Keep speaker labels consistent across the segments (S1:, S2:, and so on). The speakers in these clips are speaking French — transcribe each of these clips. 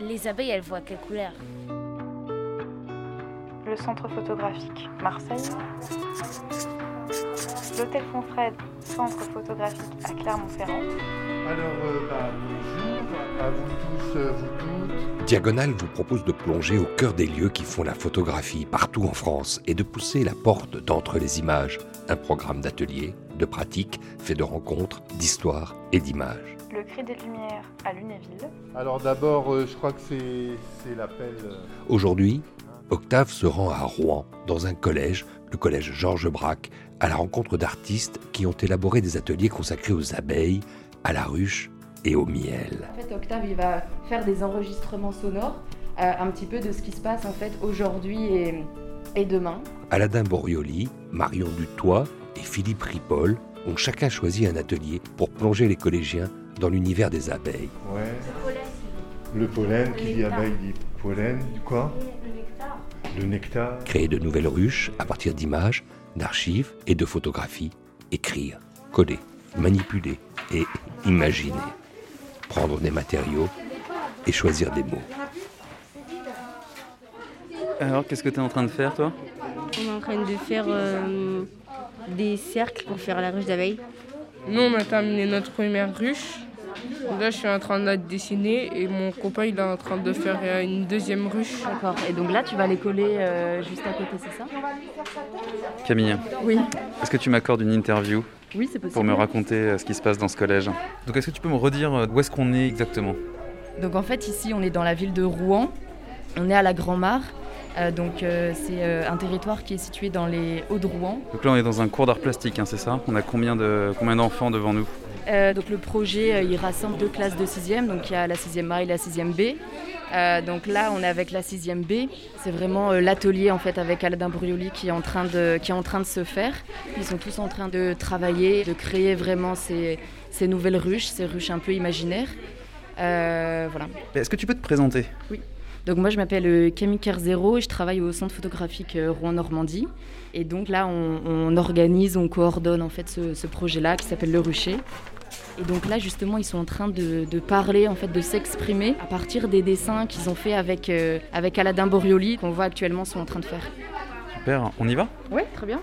S1: Les abeilles, elles voient quelle couleur
S2: Le centre photographique Marseille. L'hôtel Fonfred, centre photographique à Clermont-Ferrand.
S3: Alors, euh, bah, bonjour à vous tous, euh, vous toutes.
S4: Diagonale vous propose de plonger au cœur des lieux qui font la photographie partout en France et de pousser la porte d'entre les images. Un programme d'ateliers, de pratiques, fait de rencontres, d'histoires et d'images.
S2: Le cri des Lumières à Lunéville.
S3: Alors d'abord, euh, je crois que c'est c'est l'appel. euh,
S4: Aujourd'hui, Octave se rend à Rouen, dans un collège, le collège Georges Braque, à la rencontre d'artistes qui ont élaboré des ateliers consacrés aux abeilles, à la ruche et au miel.
S5: En fait, Octave, il va faire des enregistrements sonores, euh, un petit peu de ce qui se passe en fait aujourd'hui et, et demain.
S4: Aladin Borioli, Marion Dutoit et Philippe Ripoll ont chacun choisi un atelier pour plonger les collégiens dans l'univers des abeilles.
S3: Ouais. Le pollen, qui dit abeille dit pollen. Quoi? Le nectar.
S4: Créer de nouvelles ruches à partir d'images, d'archives et de photographies. Écrire, coder, manipuler et imaginer. Prendre des matériaux et choisir des mots.
S6: Alors, qu'est-ce que tu es en train de faire, toi?
S7: On est en train de faire euh, des cercles pour faire la ruche d'abeilles.
S8: Nous, on a terminé notre première ruche. Là, je suis en train de la dessiner et mon copain, il est en train de faire euh, une deuxième ruche.
S5: D'accord. Et donc là, tu vas les coller euh, juste à côté, c'est ça?
S6: Camille,
S5: Oui.
S6: est-ce que tu m'accordes une interview?
S5: Oui, c'est possible.
S6: pour me raconter ce qui se passe dans ce collège Donc, est-ce que tu peux me redire où est-ce qu'on est exactement?
S5: Donc en fait, ici, on est dans la ville de Rouen. On est à la Grand-Mare. Euh, donc euh, c'est euh, un territoire qui est situé dans les Hauts-de-Rouen.
S6: Donc là, on est dans un cours d'art plastique, hein, c'est ça On a combien de combien d'enfants devant nous
S5: donc le projet, il rassemble deux classes de 6e, donc il y a la 6e A et la 6e B. Donc là, on est avec la 6e B. C'est vraiment l'atelier en fait avec Aladin Brurioli qui est en train de qui est en train de se faire. Ils sont tous en train de travailler, de créer vraiment ces, ces nouvelles ruches, ces ruches un peu imaginaires. Voilà.
S6: Est-ce que tu peux te présenter?
S5: Donc moi je m'appelle euh, Camille Kerzero et je travaille au centre photographique euh, Rouen-Normandie. Et donc là on, on organise, on coordonne en fait ce, ce projet-là qui s'appelle Le Rucher. Et donc là justement ils sont en train de, de parler, en fait de s'exprimer à partir des dessins qu'ils ont fait avec, euh, avec Aladin Borioli qu'on voit actuellement sont en train de faire.
S6: Super, on y va?
S5: Oui, très bien.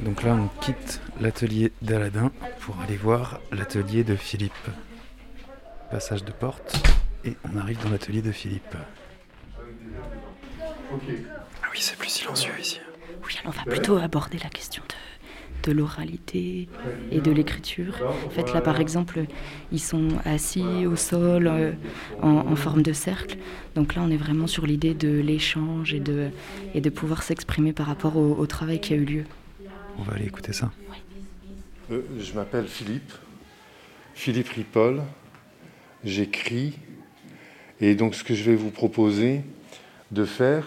S6: Donc là, on quitte l'atelier d'Aladin pour aller voir l'atelier de Philippe. Passage de porte et on arrive dans l'atelier de Philippe. Ah oui, c'est plus silencieux ici.
S5: Oui, alors on va plutôt aborder la question de, de l'oralité et de l'écriture. En fait, là, par exemple, ils sont assis au sol euh, en, en forme de cercle. Donc là, on est vraiment sur l'idée de l'échange et de, et de pouvoir s'exprimer par rapport au, au travail qui a eu lieu.
S6: On va aller écouter ça.
S3: Euh, je m'appelle Philippe. Philippe Ripoll. J'écris. Et donc, ce que je vais vous proposer de faire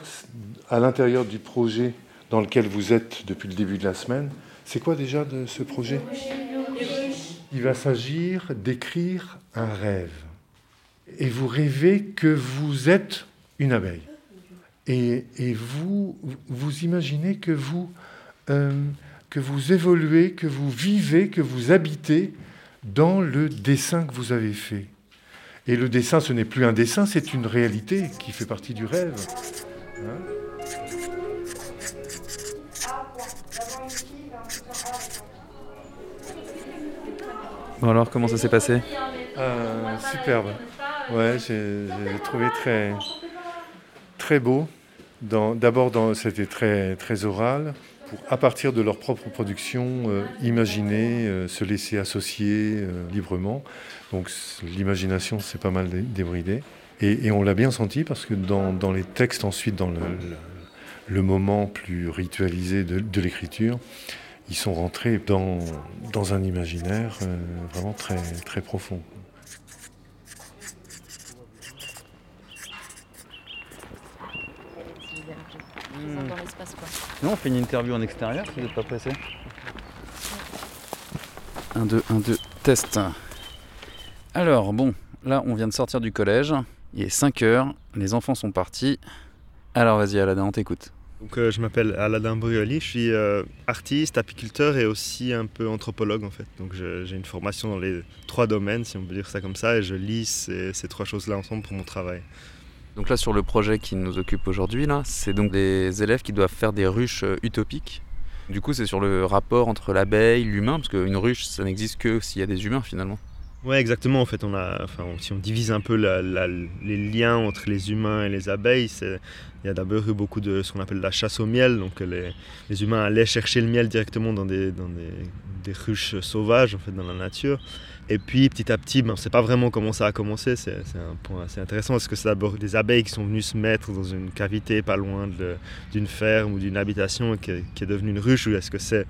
S3: à l'intérieur du projet dans lequel vous êtes depuis le début de la semaine, c'est quoi déjà de ce projet? Il va s'agir d'écrire un rêve. Et vous rêvez que vous êtes une abeille. Et, vous, vous imaginez que vous, euh, que vous évoluez, que vous vivez, que vous habitez dans le dessin que vous avez fait. Et le dessin, ce n'est plus un dessin, c'est une réalité qui fait partie du rêve. Hein
S6: Bon alors, comment ça s'est passé?
S3: Euh, superbe. Ouais, j'ai trouvé très, très beau. D'abord, c'était très, très oral. À partir de leur propre production, euh, imaginer, euh, se laisser associer euh, librement. Donc l'imagination, c'est pas mal dé- débridé. Et, on l'a bien senti parce que dans, les textes, ensuite, dans le, moment plus ritualisé de, l'écriture, ils sont rentrés dans, dans un imaginaire vraiment très, très profond.
S5: Quoi.
S6: Non, on fait une interview en extérieur si vous n'êtes pas pressé. 1, 2, 1, 2, test. Alors, bon, là, on vient de sortir du collège. Il est 5 heures, les enfants sont partis. Alors, vas-y, Aladin, on t'écoute.
S1: Donc, euh, je m'appelle Aladin Brioli, je suis euh, artiste, apiculteur et aussi un peu anthropologue en fait. Donc j'ai une formation dans les trois domaines, si on peut dire ça comme ça, et je lis ces, ces trois choses-là ensemble pour mon travail.
S6: Donc là sur le projet qui nous occupe aujourd'hui, là, c'est donc des élèves qui doivent faire des ruches euh, utopiques. Du coup c'est sur le rapport entre l'abeille, l'humain, parce qu'une ruche ça n'existe que s'il y a des humains finalement.
S1: Ouais, exactement. En fait, on a, enfin, si on divise un peu les liens entre les humains et les abeilles, il y a d'abord eu beaucoup de ce qu'on appelle la chasse au miel. Donc, les, les, humains allaient chercher le miel directement dans des, ruches sauvages, en fait, dans la nature. Et puis, petit à petit, ben, on ne sait pas vraiment comment ça a commencé. C'est un point assez intéressant. Est-ce que c'est d'abord des abeilles qui sont venues se mettre dans une cavité pas loin d'une ferme ou d'une habitation qui est, qui est devenue une ruche, ou est-ce que c'est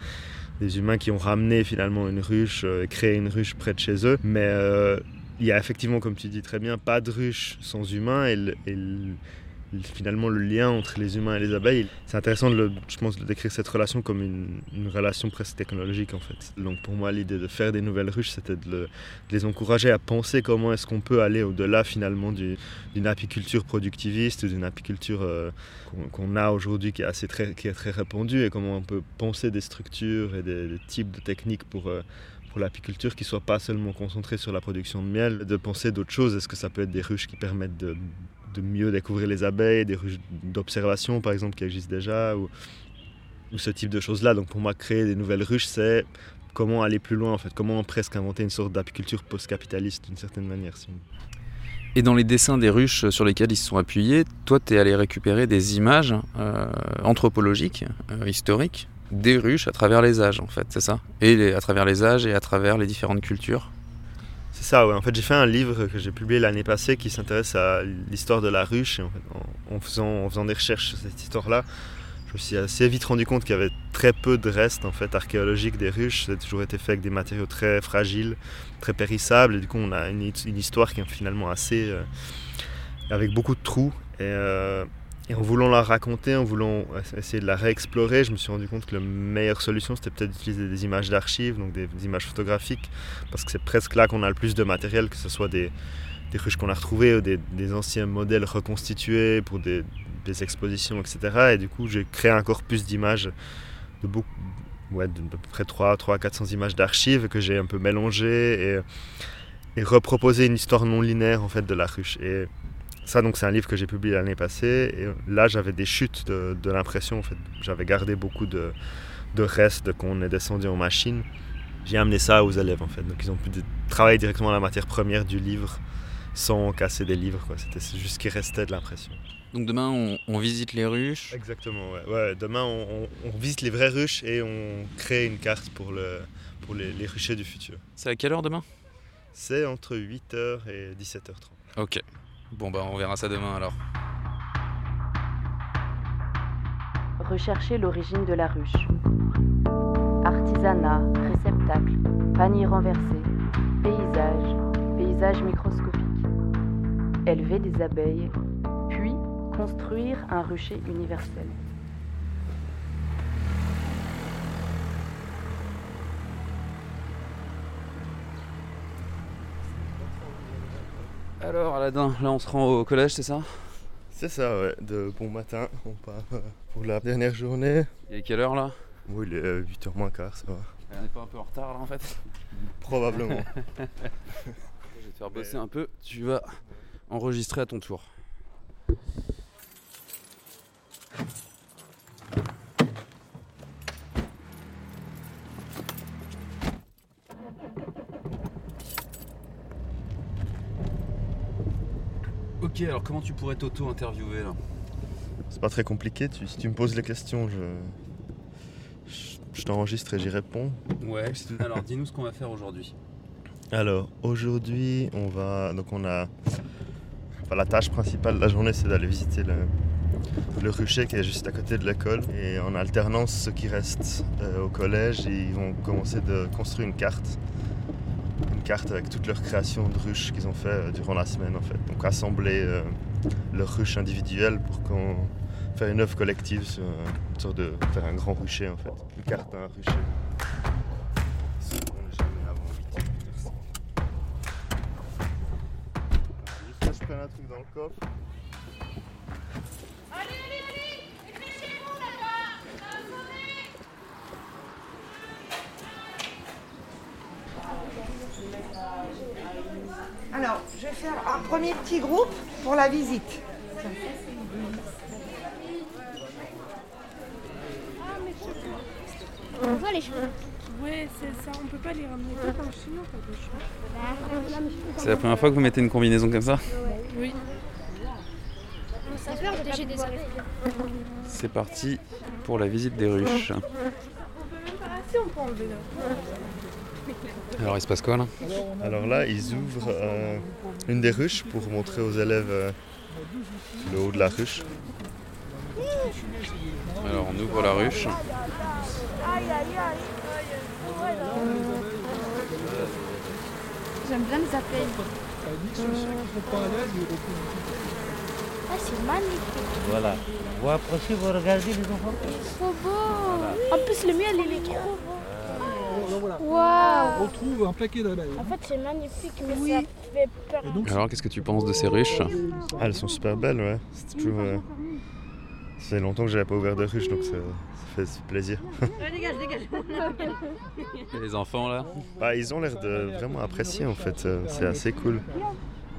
S1: des humains qui ont ramené finalement une ruche, euh, créé une ruche près de chez eux. Mais euh, il y a effectivement, comme tu dis très bien, pas de ruche sans humains et, finalement le lien entre les humains et les abeilles. C'est intéressant, de je pense, de décrire cette relation comme une, relation presque technologique en fait. Donc pour moi, l'idée de faire des nouvelles ruches, c'était de, le, de, les encourager à penser comment est-ce qu'on peut aller au-delà finalement d'une apiculture productiviste d'une apiculture euh, qu'on qu a aujourd'hui qui est assez très, qui est très répandue et comment on peut penser des structures et des, types de techniques pour euh, pour l'apiculture qui soit pas seulement concentrée sur la production de miel, de penser d'autres choses. Est-ce que ça peut être des ruches qui permettent de, de mieux découvrir les abeilles, des ruches d'observation par exemple qui existent déjà, ou, ce type de choses-là. Donc pour moi, créer des nouvelles ruches, c'est comment aller plus loin en fait, comment presque inventer une sorte d'apiculture post-capitaliste d'une certaine manière.
S6: Et dans les dessins des ruches sur lesquelles ils se sont appuyés, toi tu es allé récupérer des images euh, anthropologiques, euh, historiques, des ruches à travers les âges en fait, c'est ça? Et à travers les âges et à travers les différentes cultures?
S1: C'est ça, ouais. En fait, j'ai fait un livre que j'ai publié l'année passée qui s'intéresse à l'histoire de la ruche. Et en, fait, en, faisant, des recherches sur cette histoire-là, je me suis assez vite rendu compte qu'il y avait très peu de restes en fait, archéologiques des ruches. Ça a toujours été fait avec des matériaux très fragiles, très périssables. Et du coup, on a une, histoire qui est finalement assez. Euh, avec beaucoup de trous. Euh, et en voulant la raconter, en voulant essayer de la réexplorer, je me suis rendu compte que la meilleure solution c'était peut-être d'utiliser des images d'archives, donc des, images photographiques, parce que c'est presque là qu'on a le plus de matériel, que ce soit des, ruches qu'on a retrouvées ou des, anciens modèles reconstitués pour des, expositions, etc. Et du coup, j'ai créé un corpus d'images de beaucoup. Ouais, de peu près 3, 3 400 images d'archives que j'ai un peu mélangées et, et reproposé une histoire non linéaire en fait de la ruche. Ça, donc, c'est un livre que j'ai publié l'année passée. Et là, j'avais des chutes de, de l'impression. En fait. J'avais gardé beaucoup de, de restes qu'on est descendu en machine. J'ai amené ça aux élèves, en fait. Donc, ils ont pu travailler directement la matière première du livre sans casser des livres. C'était juste ce qui restait de l'impression.
S6: Donc, demain, on, on, visite les ruches
S1: Exactement, ouais. ouais demain, on, on, visite les vraies ruches et on crée une carte pour, le, pour les, les ruchers du futur.
S6: C'est à quelle heure demain?
S1: C'est entre 8h et 17h30.
S6: Ok. Bon bah on verra ça demain alors.
S5: Rechercher l'origine de la ruche. Artisanat, réceptacle, panier renversé, paysage, paysage microscopique. Élever des abeilles, puis construire un rucher universel.
S6: Alors Aladin, là on se rend au collège, c'est ça?
S1: C'est ça, ouais. De bon matin, on part pour la dernière journée.
S6: Il est quelle heure là?
S1: Oui, il est 8h moins quart, ça va.
S6: On n'est pas un peu en retard là en fait?
S1: Probablement.
S6: Je vais te faire bosser Mais... un peu, tu vas enregistrer à ton tour. Ok, alors comment tu pourrais t'auto-interviewer là?
S1: C'est pas très compliqué, tu, si tu me poses les questions, je, je, je t'enregistre et j'y réponds.
S6: Ouais, alors dis-nous ce qu'on va faire aujourd'hui.
S1: Alors, aujourd'hui, on va. Donc, on a. Enfin, la tâche principale de la journée, c'est d'aller visiter le, le rucher qui est juste à côté de l'école. Et en alternance, ceux qui restent euh, au collège, ils vont commencer de construire une carte avec toutes leurs créations de ruches qu'ils ont fait euh, durant la semaine en fait. Donc assembler euh, leurs ruches individuelles pour qu'on faire une œuvre collective sur euh, une sorte de faire un grand rucher en fait. Une carte d'un rucher. Je prends un truc dans le coffre.
S9: Allez, allez, allez Alors, je vais faire un premier petit groupe pour la visite.
S10: On voit les cheveux.
S11: Ouais, c'est ça, on peut pas les ramener tout en pas de.
S6: C'est la première fois que vous mettez une combinaison comme ça
S11: Oui.
S6: C'est parti pour la visite des ruches.
S11: Ah si, on peut enlever là.
S6: Alors il se passe quoi là?
S1: Alors là, ils ouvrent euh, une des ruches pour montrer aux élèves euh, le haut de la ruche.
S6: Alors on ouvre la ruche.
S10: J'aime bien les abeilles. Ah, c'est magnifique.
S12: Voilà. Vous approchez, vous regardez les enfants
S10: C'est trop beau. En plus, le miel, il est trop beau.
S13: On retrouve un paquet d'abeilles.
S10: En fait, c'est magnifique, mais ça fait peur.
S6: Alors qu'est-ce que tu penses de ces ruches
S1: Ah, elles sont super belles, ouais. C'est toujours. euh, Ça fait longtemps que j'avais pas ouvert de ruche, donc ça, ça fait plaisir.
S11: dégage, dégage.
S6: Et les enfants là
S1: Bah, ils ont l'air de vraiment apprécier en fait, euh, c'est assez cool.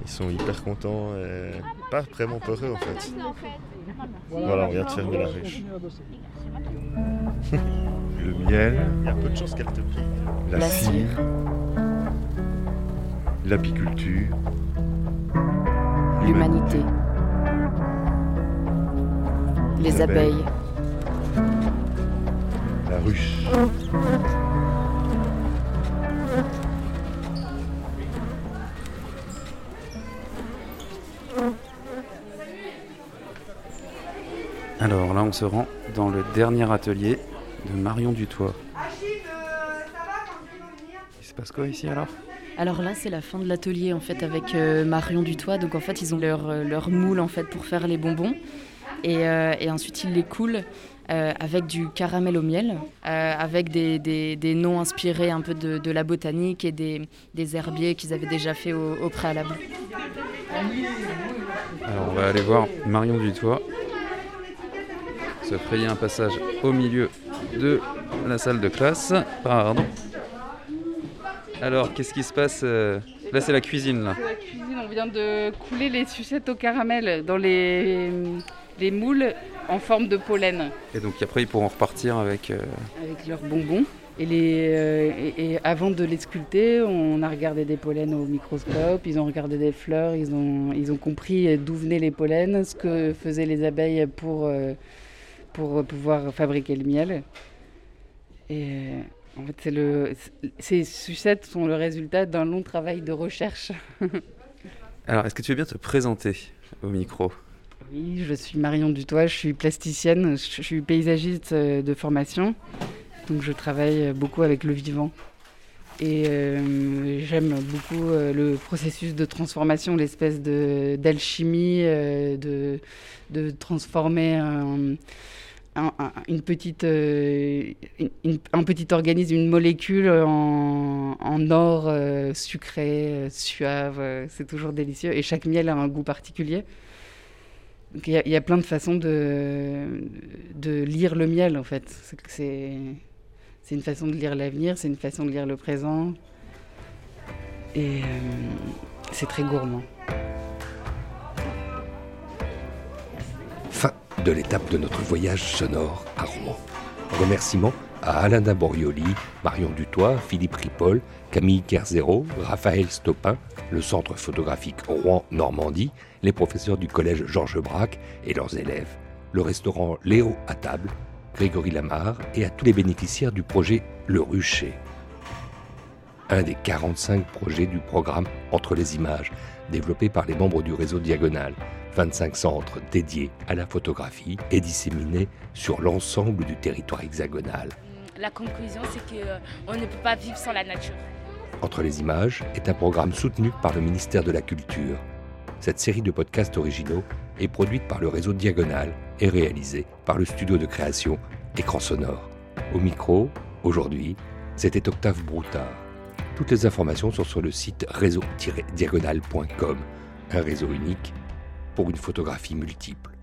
S1: Ils sont hyper contents et pas vraiment peureux en fait. Voilà, on vient de fermer la ruche.
S3: Le miel,
S1: Il y a peu de chances qu'elle te pique.
S3: la,
S5: La
S3: cire, l'apiculture,
S5: L'humanité. Les
S3: Les abeilles.
S5: abeilles.
S3: la ruche.
S6: Alors là on se rend dans le dernier atelier de Marion Dutoit. Il se passe quoi ici alors?
S5: Alors là, c'est la fin de l'atelier en fait avec euh, Marion Dutoit. Donc en fait, ils ont leur, euh, leur moule en fait pour faire les bonbons. Et, euh, et ensuite, ils les coulent euh, avec du caramel au miel, euh, avec des, des- des noms inspirés un peu de, de la botanique et des, des herbiers qu'ils avaient déjà fait au, au préalable.
S6: Alors on va aller voir Marion Dutoit se frayer un passage au milieu de la salle de classe. Pardon. Alors qu'est-ce qui se passe euh, Là c'est la cuisine là.
S14: La cuisine, on vient de couler les sucettes au caramel dans les, les moules en forme de pollen
S6: Et donc après ils pourront repartir avec... euh,
S14: avec leurs bonbons. Et, les, euh, et, et avant de les sculpter, on a regardé des pollens au microscope, ils ont regardé des fleurs, ils ont, ils ont compris d'où venaient les pollens, ce que faisaient les abeilles pour, euh, pour pouvoir fabriquer le miel. Et euh, en fait, c'est le, ces sucettes sont le résultat d'un long travail de recherche.
S6: Alors est-ce que tu veux bien te présenter au micro?
S14: Oui, je suis Marion Dutoit, je suis plasticienne, je suis paysagiste euh, de formation, donc je travaille beaucoup avec le vivant. Et euh, j'aime beaucoup euh, le processus de transformation, l'espèce d'alchimie, euh, de, de transformer un, un- un- une petite, un petit organisme, une molécule en, en or sucré, suave. C'est toujours délicieux. Et chaque miel a un goût particulier. Il y, y a plein de façons de, de lire le miel en fait. C'est c'est une façon de lire l'avenir, c'est une façon de lire le présent. Et euh, c'est très gourmand.
S4: Fin de l'étape de notre voyage sonore à Rouen. Remerciements à Alain Daborioli, Marion Dutoit, Philippe Ripoll, Camille Kerzero, Raphaël Stopin, le centre photographique Rouen-Normandie, les professeurs du collège Georges Braque et leurs élèves, le restaurant Léo à table, Grégory Lamar et à tous les bénéficiaires du projet Le Rucher. Un des 45 projets du programme Entre les images, développé par les membres du réseau Diagonal, 25 centres dédiés à la photographie et disséminés sur l'ensemble du territoire hexagonal.
S15: La conclusion, c'est qu'on ne peut pas vivre sans la nature.
S4: Entre les images est un programme soutenu par le ministère de la Culture. Cette série de podcasts originaux est produite par le réseau Diagonal et réalisée par le studio de création Écran Sonore. Au micro, aujourd'hui, c'était Octave Broutard. Toutes les informations sont sur le site réseau-diagonal.com, un réseau unique pour une photographie multiple.